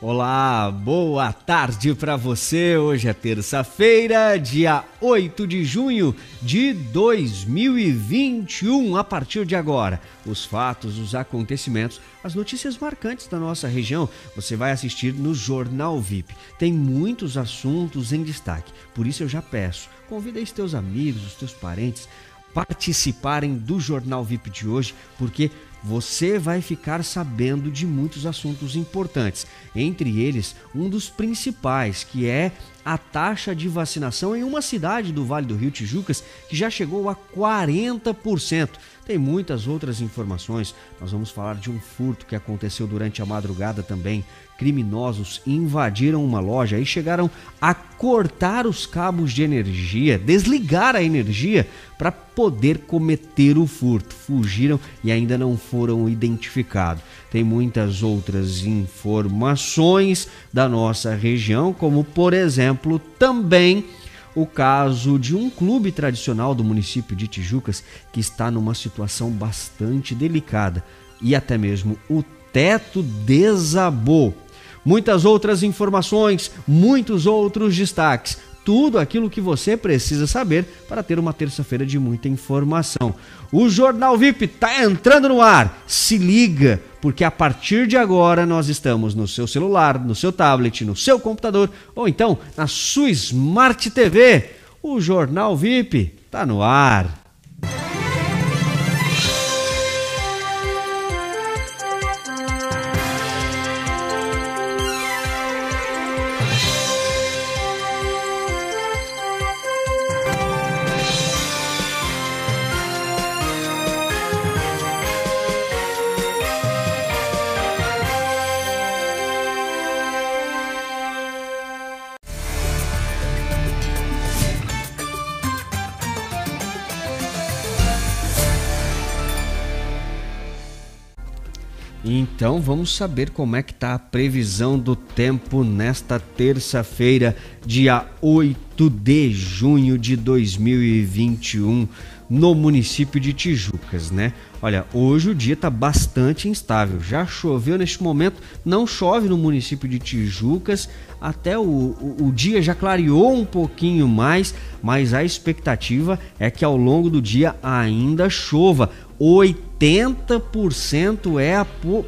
Olá, boa tarde para você. Hoje é terça-feira, dia 8 de junho de 2021. A partir de agora, os fatos, os acontecimentos, as notícias marcantes da nossa região, você vai assistir no Jornal VIP. Tem muitos assuntos em destaque. Por isso eu já peço, convida aí os teus amigos, os teus parentes participarem do Jornal VIP de hoje, porque você vai ficar sabendo de muitos assuntos importantes. Entre eles, um dos principais, que é a taxa de vacinação em uma cidade do Vale do Rio Tijucas, que já chegou a 40%. Tem muitas outras informações. Nós vamos falar de um furto que aconteceu durante a madrugada também. Criminosos invadiram uma loja e chegaram a cortar os cabos de energia, desligar a energia para poder cometer o furto. Fugiram e ainda não foram identificados. Tem muitas outras informações da nossa região, como por exemplo, também o caso de um clube tradicional do município de Tijucas que está numa situação bastante delicada e até mesmo o teto desabou. Muitas outras informações, muitos outros destaques tudo aquilo que você precisa saber para ter uma terça-feira de muita informação. O Jornal VIP está entrando no ar. Se liga, porque a partir de agora nós estamos no seu celular, no seu tablet, no seu computador ou então na sua Smart TV. O Jornal VIP está no ar. Então vamos saber como é que está a previsão do tempo nesta terça-feira, dia 8 de junho de 2021, no município de Tijucas, né? Olha, hoje o dia está bastante instável. Já choveu neste momento, não chove no município de Tijucas. Até o, o, o dia já clareou um pouquinho mais, mas a expectativa é que ao longo do dia ainda chova. 80% é a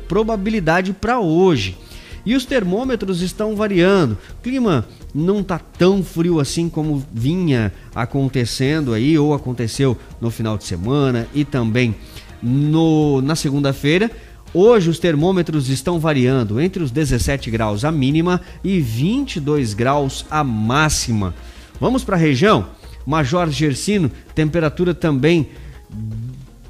probabilidade para hoje. E os termômetros estão variando. O clima não está tão frio assim como vinha acontecendo aí ou aconteceu no final de semana e também no, na segunda-feira. Hoje os termômetros estão variando entre os 17 graus a mínima e 22 graus a máxima. Vamos para a região? Major Gersino, temperatura também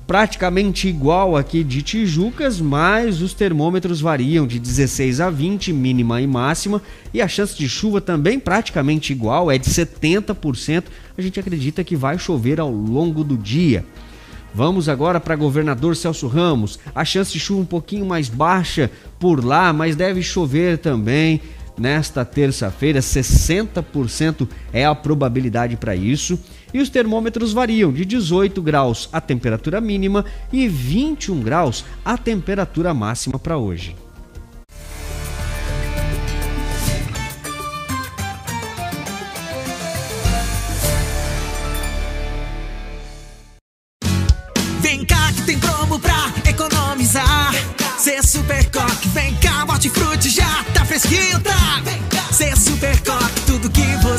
praticamente igual aqui de Tijucas, mas os termômetros variam de 16 a 20, mínima e máxima, e a chance de chuva também praticamente igual, é de 70%. A gente acredita que vai chover ao longo do dia. Vamos agora para governador Celso Ramos. A chance de chuva um pouquinho mais baixa por lá, mas deve chover também nesta terça-feira, 60% é a probabilidade para isso. E os termômetros variam de 18 graus a temperatura mínima e 21 graus a temperatura máxima para hoje.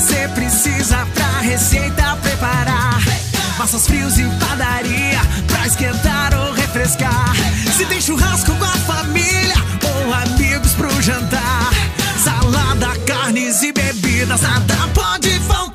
Você precisa pra receita preparar. Massas frios e padaria pra esquentar ou refrescar. Se tem churrasco com a família ou amigos pro jantar. Salada, carnes e bebidas, nada pode faltar.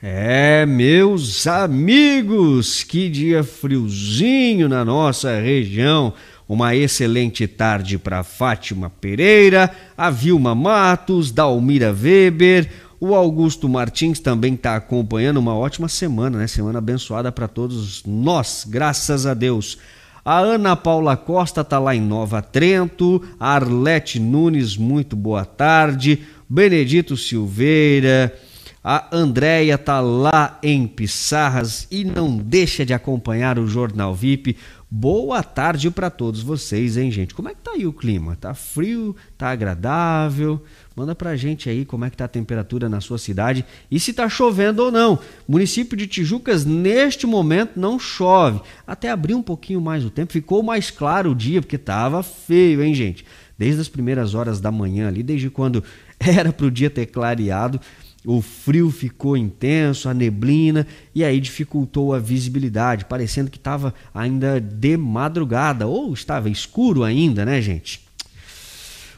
É, meus amigos, que dia friozinho na nossa região. Uma excelente tarde para Fátima Pereira, a Vilma Matos, Dalmira Weber, o Augusto Martins também está acompanhando uma ótima semana, né? Semana abençoada para todos nós, graças a Deus. A Ana Paula Costa está lá em Nova Trento, a Arlete Nunes, muito boa tarde. Benedito Silveira, A Andréia tá lá em Pissarras e não deixa de acompanhar o Jornal VIP. Boa tarde para todos vocês, hein, gente? Como é que tá aí o clima? Tá frio? Tá agradável? Manda pra gente aí como é que tá a temperatura na sua cidade e se tá chovendo ou não. Município de Tijucas neste momento não chove. Até abrir um pouquinho mais o tempo, ficou mais claro o dia porque tava feio, hein, gente? Desde as primeiras horas da manhã ali, desde quando era pro dia ter clareado, o frio ficou intenso, a neblina, e aí dificultou a visibilidade, parecendo que estava ainda de madrugada, ou estava escuro ainda, né, gente?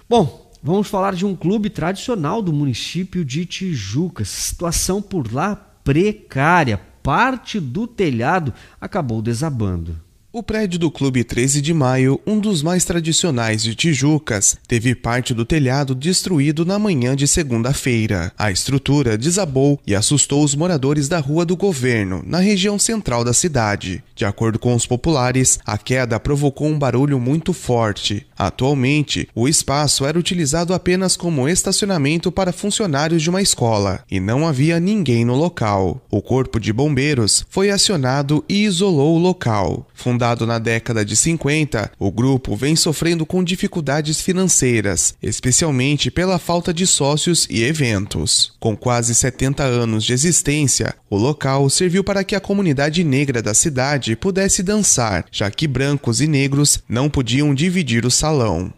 Bom, vamos falar de um clube tradicional do município de Tijucas. Situação por lá precária. Parte do telhado acabou desabando. O prédio do Clube 13 de Maio, um dos mais tradicionais de Tijucas, teve parte do telhado destruído na manhã de segunda-feira. A estrutura desabou e assustou os moradores da Rua do Governo, na região central da cidade. De acordo com os populares, a queda provocou um barulho muito forte. Atualmente, o espaço era utilizado apenas como estacionamento para funcionários de uma escola e não havia ninguém no local. O Corpo de Bombeiros foi acionado e isolou o local. Fundado na década de 50, o grupo vem sofrendo com dificuldades financeiras, especialmente pela falta de sócios e eventos. Com quase 70 anos de existência, o local serviu para que a comunidade negra da cidade pudesse dançar, já que brancos e negros não podiam dividir o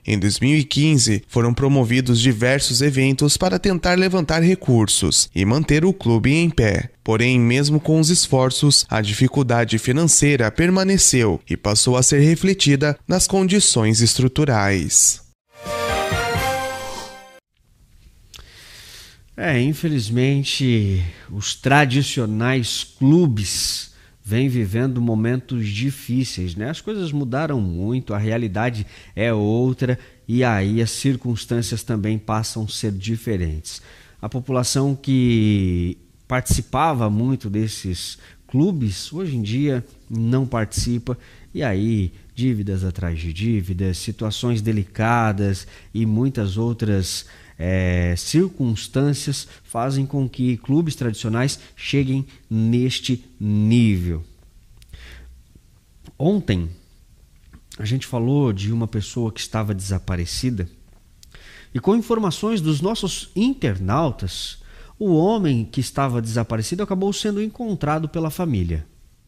Em 2015, foram promovidos diversos eventos para tentar levantar recursos e manter o clube em pé. Porém, mesmo com os esforços, a dificuldade financeira permaneceu e passou a ser refletida nas condições estruturais. É, infelizmente, os tradicionais clubes vêm vivendo momentos difíceis, né? As coisas mudaram muito, a realidade é outra e aí as circunstâncias também passam a ser diferentes. A população que participava muito desses clubes, hoje em dia não participa e aí dívidas atrás de dívidas, situações delicadas e muitas outras é, circunstâncias fazem com que clubes tradicionais cheguem neste nível. Ontem a gente falou de uma pessoa que estava desaparecida e com informações dos nossos internautas o homem que estava desaparecido acabou sendo encontrado pela família.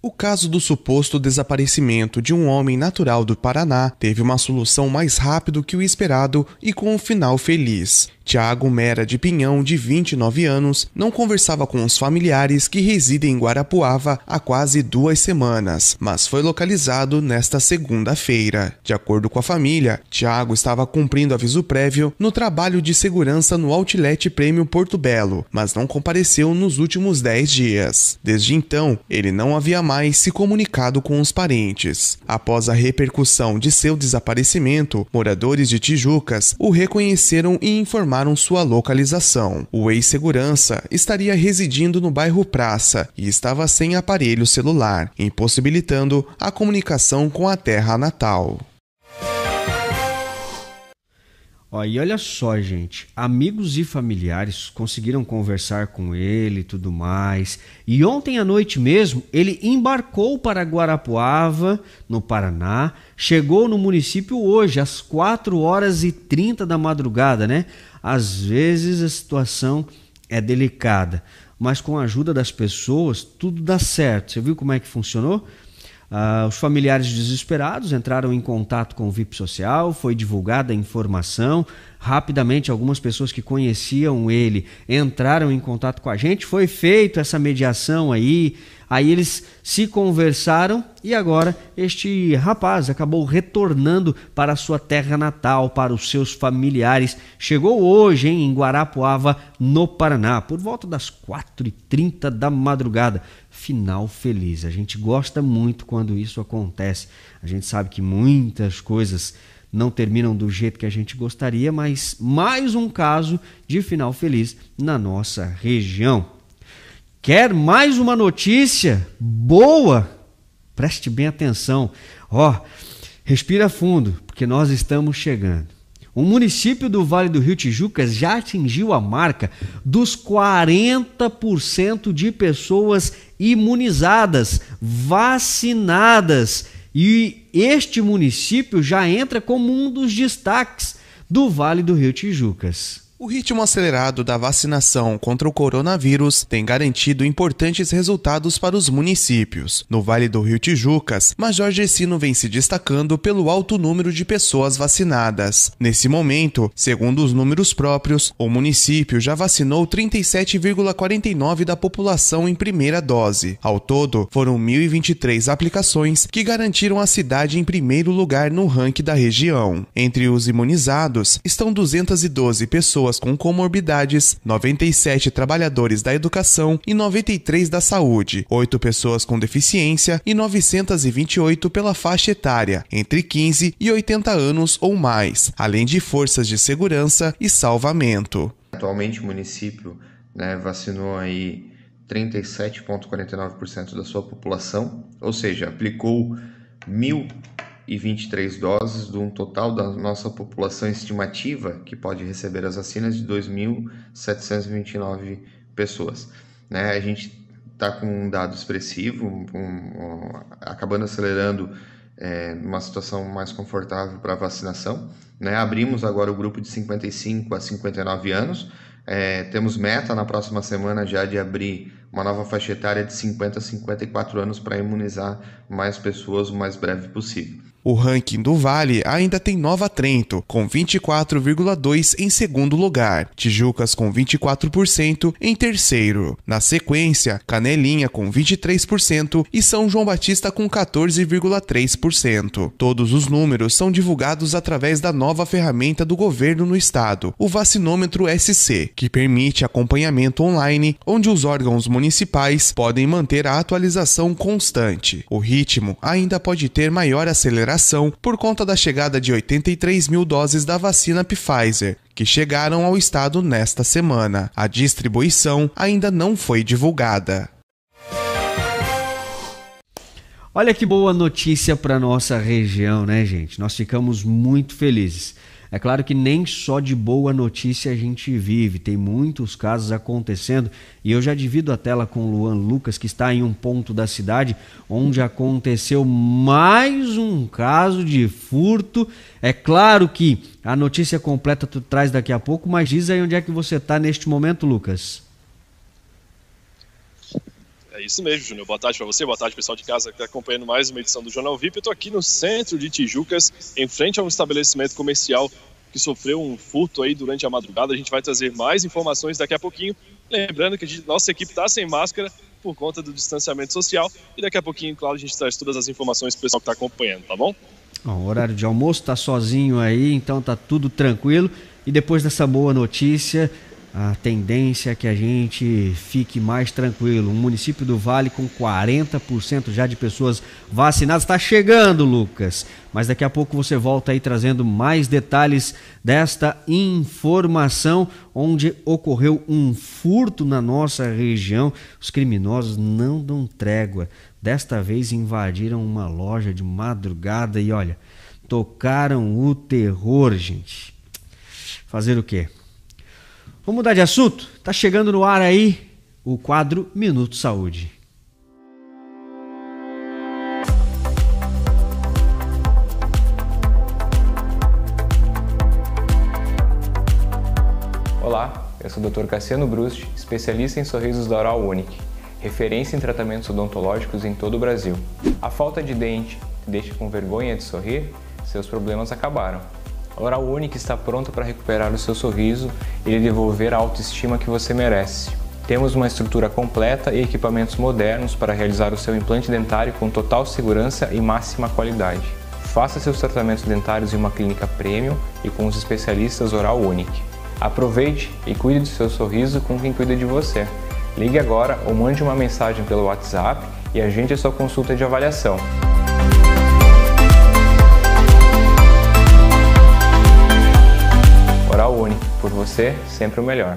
O caso do suposto desaparecimento de um homem natural do Paraná teve uma solução mais rápido que o esperado e com um final feliz. Tiago Mera de Pinhão, de 29 anos, não conversava com os familiares que residem em Guarapuava há quase duas semanas, mas foi localizado nesta segunda-feira. De acordo com a família, Tiago estava cumprindo aviso prévio no trabalho de segurança no Outlet Prêmio Porto Belo, mas não compareceu nos últimos 10 dias. Desde então, ele não havia mais se comunicado com os parentes. Após a repercussão de seu desaparecimento, moradores de Tijucas o reconheceram e informaram confirmaram sua localização. O ex-segurança estaria residindo no bairro Praça e estava sem aparelho celular, impossibilitando a comunicação com a terra natal. Ó, e olha só, gente, amigos e familiares conseguiram conversar com ele e tudo mais. E ontem à noite mesmo, ele embarcou para Guarapuava, no Paraná, chegou no município hoje às 4 horas e 30 da madrugada, né? Às vezes a situação é delicada, mas com a ajuda das pessoas tudo dá certo. Você viu como é que funcionou? Uh, os familiares desesperados entraram em contato com o VIP Social, foi divulgada a informação. Rapidamente, algumas pessoas que conheciam ele entraram em contato com a gente. Foi feita essa mediação aí. Aí eles se conversaram e agora este rapaz acabou retornando para sua terra natal, para os seus familiares. Chegou hoje hein, em Guarapuava, no Paraná, por volta das 4h30 da madrugada final feliz. A gente gosta muito quando isso acontece. A gente sabe que muitas coisas não terminam do jeito que a gente gostaria, mas mais um caso de final feliz na nossa região. Quer mais uma notícia boa? Preste bem atenção. Ó, oh, respira fundo, porque nós estamos chegando. O município do Vale do Rio Tijucas já atingiu a marca dos 40% de pessoas imunizadas, vacinadas. E este município já entra como um dos destaques do Vale do Rio Tijucas. O ritmo acelerado da vacinação contra o coronavírus tem garantido importantes resultados para os municípios. No Vale do Rio Tijucas, Major Gessino vem se destacando pelo alto número de pessoas vacinadas. Nesse momento, segundo os números próprios, o município já vacinou 37,49% da população em primeira dose. Ao todo, foram 1.023 aplicações que garantiram a cidade em primeiro lugar no ranking da região. Entre os imunizados estão 212 pessoas pessoas com comorbidades, 97 trabalhadores da educação e 93 da saúde, 8 pessoas com deficiência e 928 pela faixa etária, entre 15 e 80 anos ou mais, além de forças de segurança e salvamento. Atualmente o município né, vacinou aí 37,49% da sua população, ou seja, aplicou mil e 23 doses de um total da nossa população estimativa que pode receber as vacinas de 2.729 pessoas. Né? A gente está com um dado expressivo, um, um, acabando acelerando é, uma situação mais confortável para a vacinação. Né? Abrimos agora o grupo de 55 a 59 anos. É, temos meta na próxima semana já de abrir uma nova faixa etária de 50 a 54 anos para imunizar mais pessoas o mais breve possível. O ranking do Vale ainda tem Nova Trento, com 24,2% em segundo lugar, Tijucas com 24% em terceiro. Na sequência, Canelinha com 23% e São João Batista com 14,3%. Todos os números são divulgados através da nova ferramenta do governo no estado, o Vacinômetro SC, que permite acompanhamento online, onde os órgãos municipais podem manter a atualização constante. O ritmo ainda pode ter maior aceleração por conta da chegada de 83 mil doses da vacina Pfizer, que chegaram ao estado nesta semana. A distribuição ainda não foi divulgada. Olha que boa notícia para nossa região, né, gente? Nós ficamos muito felizes. É claro que nem só de boa notícia a gente vive, tem muitos casos acontecendo e eu já divido a tela com o Luan Lucas, que está em um ponto da cidade onde aconteceu mais um caso de furto. É claro que a notícia completa tu traz daqui a pouco, mas diz aí onde é que você está neste momento, Lucas. É isso mesmo, Júnior. Boa tarde para você, boa tarde pessoal de casa que está acompanhando mais uma edição do Jornal VIP. Eu estou aqui no centro de Tijucas, em frente a um estabelecimento comercial que sofreu um furto aí durante a madrugada. A gente vai trazer mais informações daqui a pouquinho. Lembrando que gente, nossa equipe está sem máscara por conta do distanciamento social. E daqui a pouquinho, claro, a gente traz todas as informações para o pessoal que está acompanhando, tá bom? o horário de almoço está sozinho aí, então tá tudo tranquilo. E depois dessa boa notícia, a tendência é que a gente fique mais tranquilo. Um município do Vale com 40% já de pessoas vacinadas está chegando, Lucas. Mas daqui a pouco você volta aí trazendo mais detalhes desta informação onde ocorreu um furto na nossa região. Os criminosos não dão trégua. Desta vez invadiram uma loja de madrugada e olha, tocaram o terror, gente. Fazer o quê? Vamos mudar de assunto? Tá chegando no ar aí o quadro Minuto Saúde. Olá, eu sou o Dr. Cassiano Brust, especialista em sorrisos da Oral Unique, referência em tratamentos odontológicos em todo o Brasil. A falta de dente deixa com vergonha de sorrir? Seus problemas acabaram. A Oral Unique está pronta para recuperar o seu sorriso e lhe devolver a autoestima que você merece. Temos uma estrutura completa e equipamentos modernos para realizar o seu implante dentário com total segurança e máxima qualidade. Faça seus tratamentos dentários em uma clínica premium e com os especialistas Oral Unique. Aproveite e cuide do seu sorriso com quem cuida de você. Ligue agora ou mande uma mensagem pelo WhatsApp e agende a sua consulta de avaliação. Oral Uni, por você, sempre o melhor.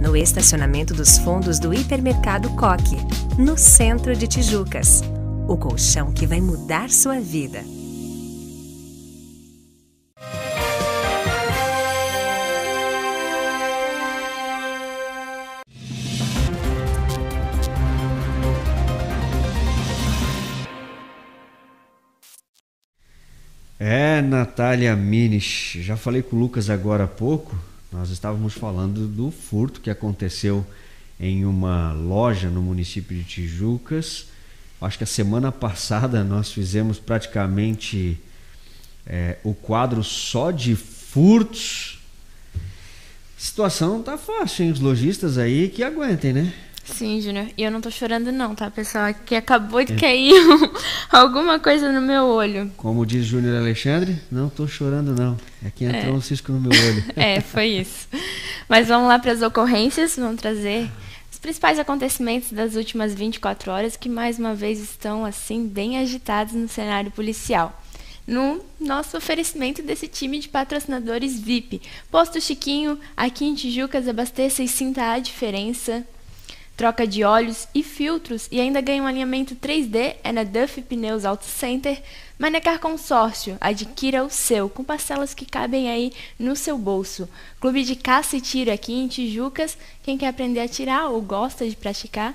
No estacionamento dos fundos do Hipermercado Coque, no centro de Tijucas. O colchão que vai mudar sua vida. É, Natália Minish. Já falei com o Lucas agora há pouco. Nós estávamos falando do furto que aconteceu em uma loja no município de Tijucas. Acho que a semana passada nós fizemos praticamente é, o quadro só de furtos. Situação não tá fácil, hein? Os lojistas aí que aguentem, né? Sim, Júnior. E eu não tô chorando não, tá, pessoal? É que acabou de é. cair alguma coisa no meu olho. Como diz Júnior Alexandre, não tô chorando não. É que entrou é. um cisco no meu olho. é, foi isso. Mas vamos lá para as ocorrências, vamos trazer os principais acontecimentos das últimas 24 horas que mais uma vez estão assim bem agitados no cenário policial no nosso oferecimento desse time de patrocinadores VIP. Posto Chiquinho, aqui em Tijucas, abasteça e sinta a diferença troca de óleos e filtros e ainda ganha um alinhamento 3D é na Duff Pneus Auto Center. Manecar Consórcio, adquira o seu, com parcelas que cabem aí no seu bolso. Clube de caça e tiro aqui em Tijucas. Quem quer aprender a tirar ou gosta de praticar,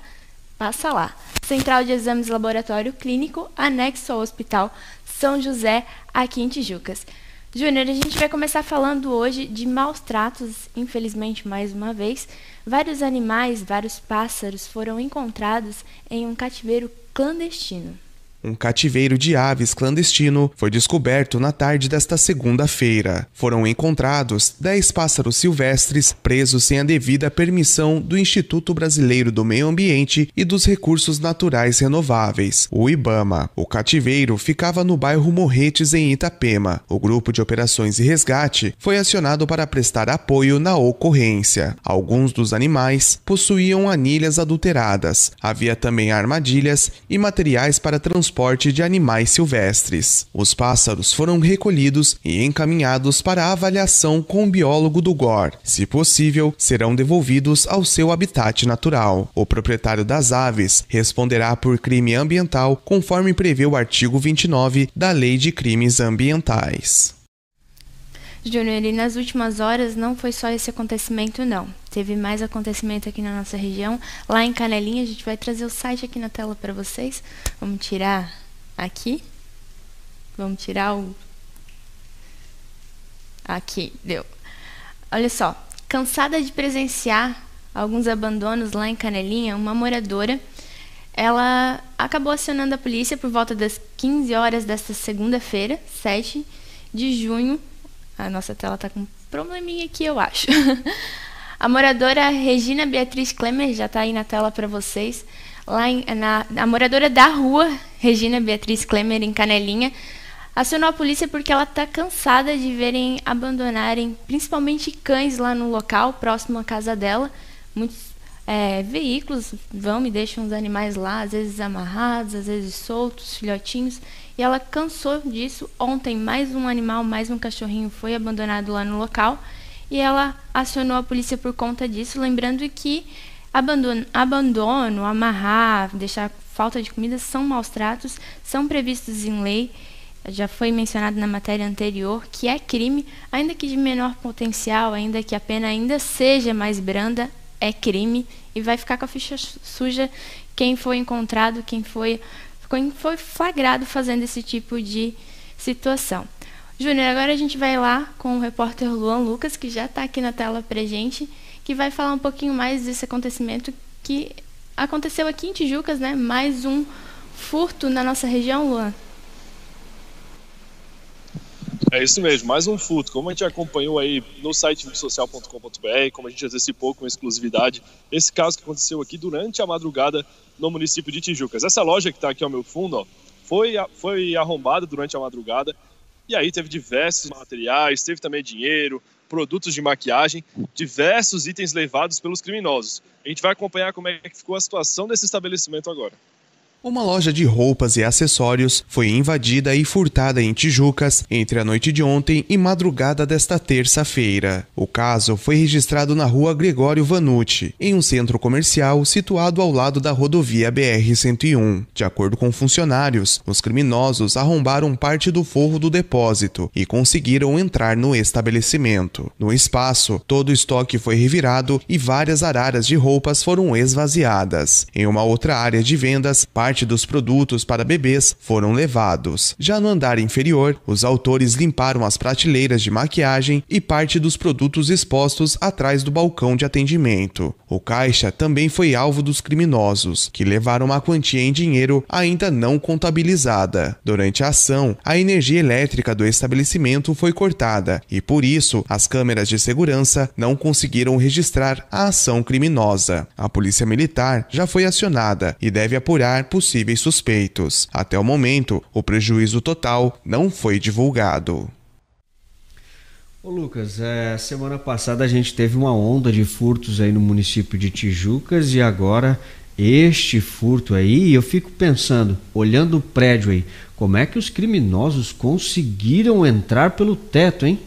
passa lá. Central de Exames Laboratório Clínico, anexo ao Hospital São José, aqui em Tijucas. Júnior, a gente vai começar falando hoje de maus tratos, infelizmente mais uma vez. Vários animais, vários pássaros foram encontrados em um cativeiro clandestino. Um cativeiro de aves clandestino foi descoberto na tarde desta segunda-feira. Foram encontrados 10 pássaros silvestres presos sem a devida permissão do Instituto Brasileiro do Meio Ambiente e dos Recursos Naturais Renováveis, o IBAMA. O cativeiro ficava no bairro Morretes, em Itapema. O grupo de operações e resgate foi acionado para prestar apoio na ocorrência. Alguns dos animais possuíam anilhas adulteradas. Havia também armadilhas e materiais para transporte transporte de animais silvestres. Os pássaros foram recolhidos e encaminhados para avaliação com o biólogo do GOR. Se possível, serão devolvidos ao seu habitat natural. O proprietário das aves responderá por crime ambiental, conforme prevê o artigo 29 da Lei de Crimes Ambientais. Júnior, e nas últimas horas não foi só esse acontecimento, não. Teve mais acontecimento aqui na nossa região. Lá em Canelinha, a gente vai trazer o site aqui na tela para vocês. Vamos tirar aqui. Vamos tirar o. Aqui, deu. Olha só. Cansada de presenciar alguns abandonos lá em Canelinha, uma moradora ela acabou acionando a polícia por volta das 15 horas desta segunda-feira, 7 de junho, a nossa tela está com um probleminha aqui, eu acho. a moradora Regina Beatriz Klemer já está aí na tela para vocês. Lá em, na, a moradora da rua Regina Beatriz Klemer, em Canelinha, acionou a polícia porque ela está cansada de verem abandonarem, principalmente cães lá no local, próximo à casa dela. Muitos é, veículos vão e deixam os animais lá, às vezes amarrados, às vezes soltos, filhotinhos. E ela cansou disso. Ontem, mais um animal, mais um cachorrinho foi abandonado lá no local. E ela acionou a polícia por conta disso, lembrando que abandono, abandono amarrar, deixar falta de comida são maus tratos, são previstos em lei. Já foi mencionado na matéria anterior que é crime, ainda que de menor potencial, ainda que a pena ainda seja mais branda, é crime e vai ficar com a ficha suja quem foi encontrado, quem foi foi flagrado fazendo esse tipo de situação. Júnior, agora a gente vai lá com o repórter Luan Lucas, que já está aqui na tela para gente, que vai falar um pouquinho mais desse acontecimento que aconteceu aqui em Tijucas, né? Mais um furto na nossa região, Luan. É isso mesmo, mais um furto. Como a gente acompanhou aí no site social.com.br, como a gente antecipou com exclusividade, esse caso que aconteceu aqui durante a madrugada no município de Tijucas. Essa loja que está aqui ao meu fundo, ó, foi, foi arrombada durante a madrugada e aí teve diversos materiais, teve também dinheiro, produtos de maquiagem, diversos itens levados pelos criminosos. A gente vai acompanhar como é que ficou a situação desse estabelecimento agora. Uma loja de roupas e acessórios foi invadida e furtada em Tijucas entre a noite de ontem e madrugada desta terça-feira. O caso foi registrado na rua Gregório Vanucci, em um centro comercial situado ao lado da rodovia BR-101. De acordo com funcionários, os criminosos arrombaram parte do forro do depósito e conseguiram entrar no estabelecimento. No espaço, todo o estoque foi revirado e várias araras de roupas foram esvaziadas. Em uma outra área de vendas, parte dos produtos para bebês foram levados. Já no andar inferior, os autores limparam as prateleiras de maquiagem e parte dos produtos expostos atrás do balcão de atendimento. O caixa também foi alvo dos criminosos, que levaram uma quantia em dinheiro ainda não contabilizada. Durante a ação, a energia elétrica do estabelecimento foi cortada e, por isso, as câmeras de segurança não conseguiram registrar a ação criminosa. A Polícia Militar já foi acionada e deve apurar suspeitos. Até o momento, o prejuízo total não foi divulgado. Ô Lucas, é, semana passada a gente teve uma onda de furtos aí no município de Tijucas e agora este furto aí, eu fico pensando, olhando o prédio aí, como é que os criminosos conseguiram entrar pelo teto, hein?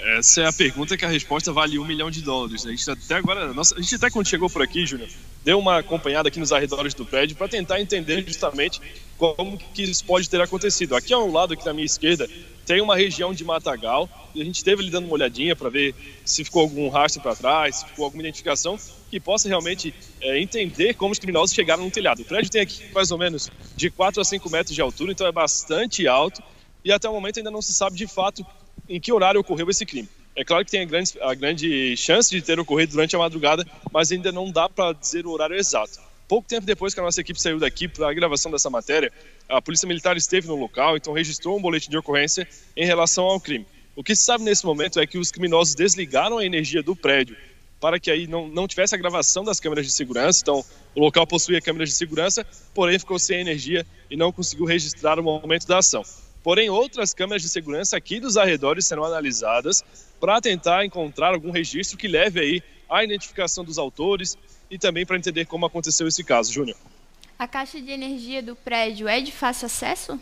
Essa é a pergunta que a resposta vale um milhão de dólares. Né? A gente até agora, nossa, a gente até quando chegou por aqui, Júnior, deu uma acompanhada aqui nos arredores do prédio para tentar entender justamente como que isso pode ter acontecido. Aqui ao lado, aqui na minha esquerda, tem uma região de matagal e a gente esteve ali dando uma olhadinha para ver se ficou algum rastro para trás, se ficou alguma identificação que possa realmente é, entender como os criminosos chegaram no telhado. O prédio tem aqui mais ou menos de 4 a 5 metros de altura, então é bastante alto e até o momento ainda não se sabe de fato em que horário ocorreu esse crime. É claro que tem a grande, a grande chance de ter ocorrido durante a madrugada, mas ainda não dá para dizer o horário exato. Pouco tempo depois que a nossa equipe saiu daqui para a gravação dessa matéria, a Polícia Militar esteve no local, então registrou um boletim de ocorrência em relação ao crime. O que se sabe nesse momento é que os criminosos desligaram a energia do prédio para que aí não, não tivesse a gravação das câmeras de segurança. Então, o local possuía câmeras de segurança, porém ficou sem energia e não conseguiu registrar o momento da ação. Porém, outras câmeras de segurança aqui dos arredores serão analisadas para tentar encontrar algum registro que leve aí à identificação dos autores e também para entender como aconteceu esse caso, Júnior. A caixa de energia do prédio é de fácil acesso?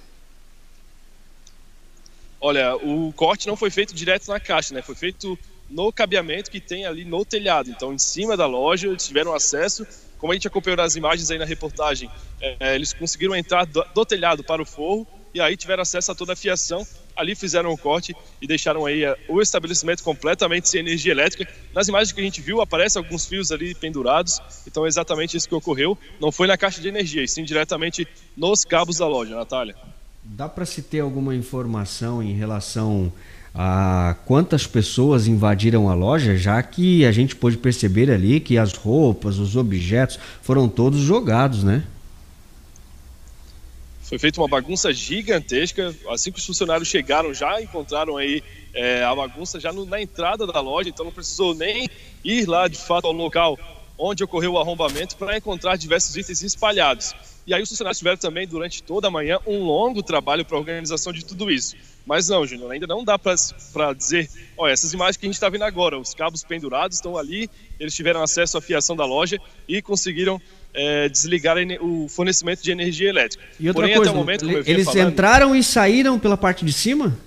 Olha, o corte não foi feito direto na caixa, né? Foi feito no cabeamento que tem ali no telhado. Então, em cima da loja, eles tiveram acesso. Como a gente acompanhou nas imagens aí na reportagem, é, eles conseguiram entrar do, do telhado para o forro e aí tiveram acesso a toda a fiação. Ali fizeram o corte e deixaram aí eh, o estabelecimento completamente sem energia elétrica. Nas imagens que a gente viu, aparecem alguns fios ali pendurados. Então é exatamente isso que ocorreu. Não foi na caixa de energia, e sim diretamente nos cabos da loja, Natália. Dá para se ter alguma informação em relação a quantas pessoas invadiram a loja, já que a gente pôde perceber ali que as roupas, os objetos foram todos jogados, né? Foi feita uma bagunça gigantesca. Assim que os funcionários chegaram, já encontraram aí é, a bagunça já no, na entrada da loja, então não precisou nem ir lá de fato ao local onde ocorreu o arrombamento para encontrar diversos itens espalhados. E aí os funcionários tiveram também durante toda a manhã um longo trabalho para a organização de tudo isso. Mas não, Júnior, ainda não dá para dizer, olha, essas imagens que a gente está vendo agora, os cabos pendurados estão ali, eles tiveram acesso à fiação da loja e conseguiram é, desligar o fornecimento de energia elétrica. E outra Porém, coisa, até o momento, eles falando, entraram e saíram pela parte de cima?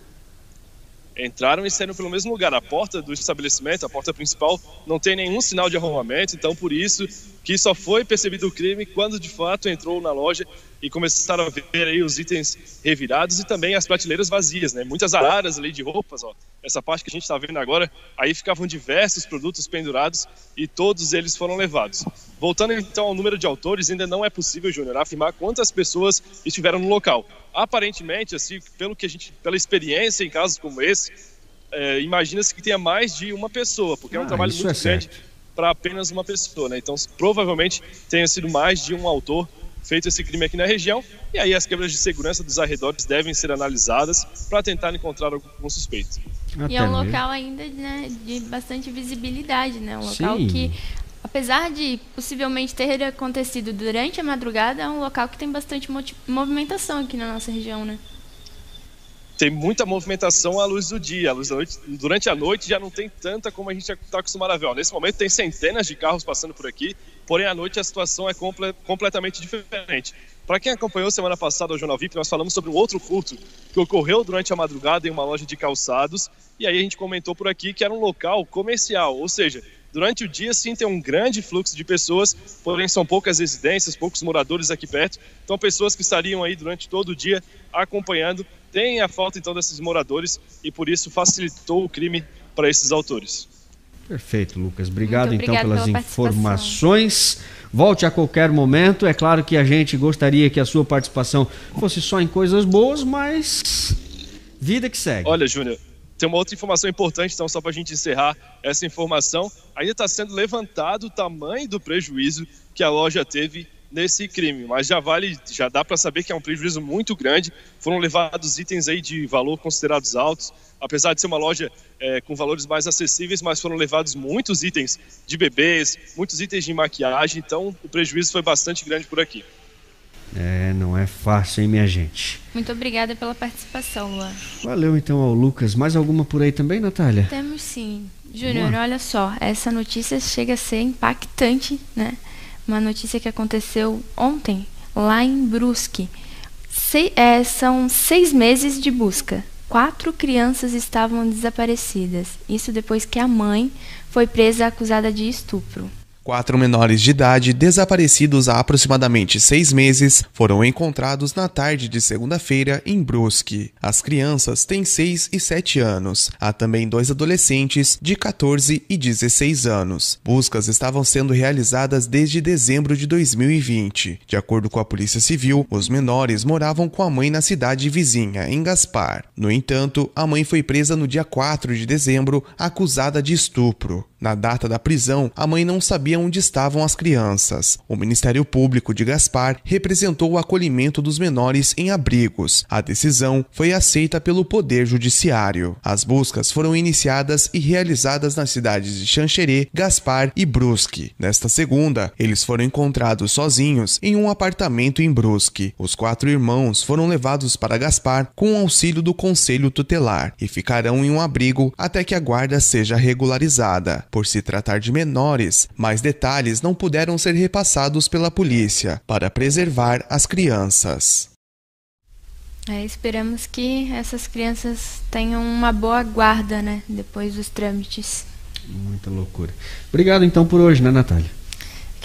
Entraram e saíram pelo mesmo lugar. A porta do estabelecimento, a porta principal, não tem nenhum sinal de arrombamento, então por isso que só foi percebido o crime quando de fato entrou na loja e começaram a ver aí os itens revirados e também as prateleiras vazias, né? Muitas araras ali de roupas, ó. Essa parte que a gente está vendo agora, aí ficavam diversos produtos pendurados e todos eles foram levados. Voltando então ao número de autores, ainda não é possível, Júnior, afirmar quantas pessoas estiveram no local. Aparentemente, assim, pelo que a gente, pela experiência em casos como esse, é, imagina-se que tenha mais de uma pessoa, porque ah, é um ah, trabalho muito é grande para apenas uma pessoa, né? Então, provavelmente tenha sido mais de um autor feito esse crime aqui na região. E aí as câmeras de segurança dos arredores devem ser analisadas para tentar encontrar algum suspeito. Até e é um mesmo. local ainda né, de bastante visibilidade, né? Um local Sim. que, apesar de possivelmente ter acontecido durante a madrugada, é um local que tem bastante movimentação aqui na nossa região, né? Tem muita movimentação à luz do dia. À luz da noite, durante a noite já não tem tanta como a gente está acostumado a ver. Ó, nesse momento tem centenas de carros passando por aqui, porém à noite a situação é comple completamente diferente. Para quem acompanhou semana passada o Jornal VIP, nós falamos sobre um outro furto que ocorreu durante a madrugada em uma loja de calçados. E aí a gente comentou por aqui que era um local comercial, ou seja, durante o dia sim tem um grande fluxo de pessoas, porém são poucas residências, poucos moradores aqui perto. Então pessoas que estariam aí durante todo o dia acompanhando. Tem a falta então desses moradores e por isso facilitou o crime para esses autores. Perfeito, Lucas. Obrigado então pelas informações. Volte a qualquer momento. É claro que a gente gostaria que a sua participação fosse só em coisas boas, mas vida que segue. Olha, Júnior, tem uma outra informação importante, então, só para a gente encerrar essa informação. Ainda está sendo levantado o tamanho do prejuízo que a loja teve nesse crime, mas já vale, já dá para saber que é um prejuízo muito grande. Foram levados itens aí de valor considerados altos, apesar de ser uma loja é, com valores mais acessíveis, mas foram levados muitos itens de bebês, muitos itens de maquiagem, então o prejuízo foi bastante grande por aqui. É, não é fácil, hein, minha gente? Muito obrigada pela participação, Luan. Valeu então ao Lucas. Mais alguma por aí também, Natália? Temos sim. Júnior, olha só, essa notícia chega a ser impactante, né? Uma notícia que aconteceu ontem, lá em Brusque. Se, é, são seis meses de busca. Quatro crianças estavam desaparecidas. Isso depois que a mãe foi presa acusada de estupro. Quatro menores de idade, desaparecidos há aproximadamente seis meses, foram encontrados na tarde de segunda-feira em Brusque. As crianças têm 6 e 7 anos. Há também dois adolescentes de 14 e 16 anos. Buscas estavam sendo realizadas desde dezembro de 2020. De acordo com a Polícia Civil, os menores moravam com a mãe na cidade vizinha, em Gaspar. No entanto, a mãe foi presa no dia 4 de dezembro, acusada de estupro. Na data da prisão, a mãe não sabia onde estavam as crianças. O Ministério Público de Gaspar representou o acolhimento dos menores em abrigos. A decisão foi aceita pelo Poder Judiciário. As buscas foram iniciadas e realizadas nas cidades de Xanxerê, Gaspar e Brusque. Nesta segunda, eles foram encontrados sozinhos em um apartamento em Brusque. Os quatro irmãos foram levados para Gaspar com auxílio do Conselho Tutelar e ficarão em um abrigo até que a guarda seja regularizada. Por se tratar de menores, mais detalhes não puderam ser repassados pela polícia para preservar as crianças. É, esperamos que essas crianças tenham uma boa guarda, né, depois dos trâmites. Muita loucura. Obrigado então por hoje, né, Natália?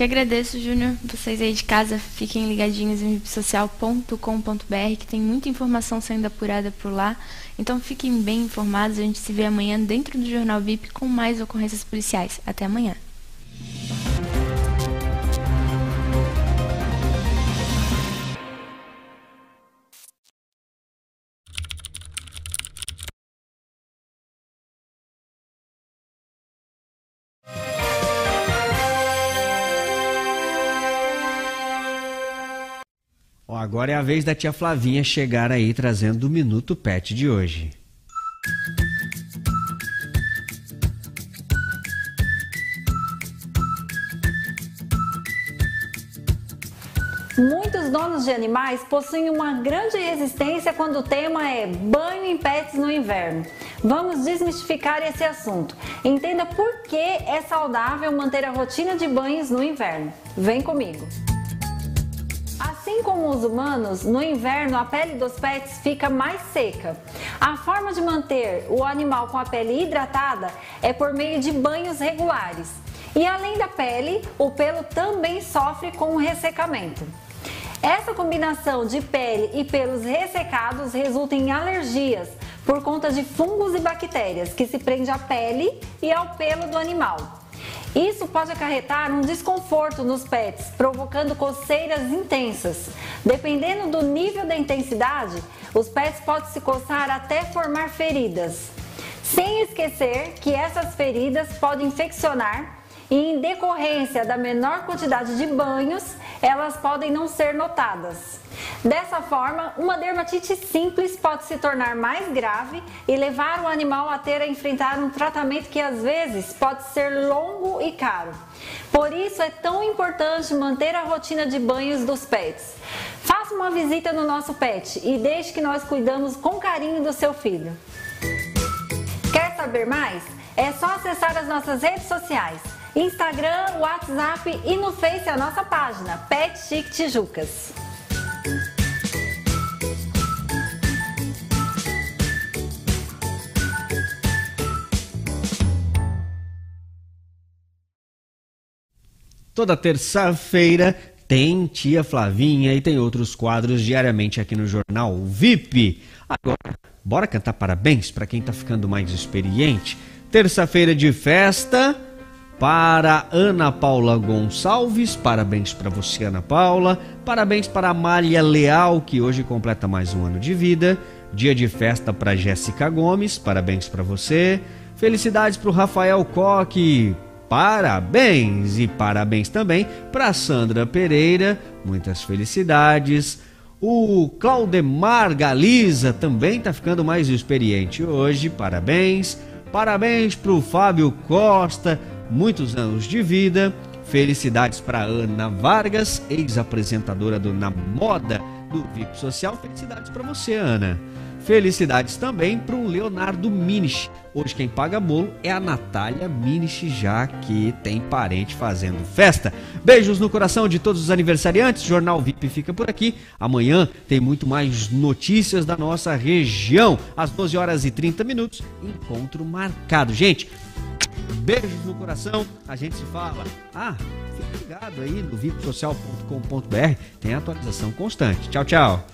Que agradeço, Júnior. Vocês aí de casa fiquem ligadinhos em vipsocial.com.br, que tem muita informação sendo apurada por lá. Então fiquem bem informados. A gente se vê amanhã dentro do Jornal VIP com mais ocorrências policiais. Até amanhã. Agora é a vez da tia Flavinha chegar aí trazendo o Minuto Pet de hoje. Muitos donos de animais possuem uma grande resistência quando o tema é banho em pets no inverno. Vamos desmistificar esse assunto. Entenda por que é saudável manter a rotina de banhos no inverno. Vem comigo! Assim como os humanos, no inverno a pele dos pets fica mais seca. A forma de manter o animal com a pele hidratada é por meio de banhos regulares. E além da pele, o pelo também sofre com o ressecamento. Essa combinação de pele e pelos ressecados resulta em alergias por conta de fungos e bactérias que se prende à pele e ao pelo do animal. Isso pode acarretar um desconforto nos pets, provocando coceiras intensas. Dependendo do nível da intensidade, os pets podem se coçar até formar feridas. Sem esquecer que essas feridas podem infeccionar e, em decorrência da menor quantidade de banhos, elas podem não ser notadas. Dessa forma, uma dermatite simples pode se tornar mais grave e levar o animal a ter a enfrentar um tratamento que às vezes pode ser longo e caro. Por isso é tão importante manter a rotina de banhos dos pets. Faça uma visita no nosso pet e deixe que nós cuidamos com carinho do seu filho. Quer saber mais? É só acessar as nossas redes sociais. Instagram, WhatsApp e no Face a nossa página Pet Chic Tijucas. Toda terça-feira tem Tia Flavinha e tem outros quadros diariamente aqui no Jornal VIP. Agora, bora cantar parabéns para quem está ficando mais experiente. Terça-feira de festa para Ana Paula Gonçalves, parabéns para você, Ana Paula. Parabéns para Amália Leal, que hoje completa mais um ano de vida. Dia de festa para Jéssica Gomes, parabéns para você. Felicidades para o Rafael Coque, parabéns! E parabéns também para Sandra Pereira, muitas felicidades. O Claudemar Galiza também está ficando mais experiente hoje, parabéns. Parabéns para o Fábio Costa, muitos anos de vida. Felicidades para Ana Vargas, ex-apresentadora do Na Moda do VIP Social. Felicidades para você, Ana. Felicidades também para o Leonardo Minich. Hoje quem paga bolo é a Natália Minich, já que tem parente fazendo festa. Beijos no coração de todos os aniversariantes. Jornal VIP fica por aqui. Amanhã tem muito mais notícias da nossa região. Às 12 horas e 30 minutos, encontro marcado. Gente, beijos no coração. A gente se fala. Ah, fica ligado aí no vipsocial.com.br. Tem atualização constante. Tchau, tchau.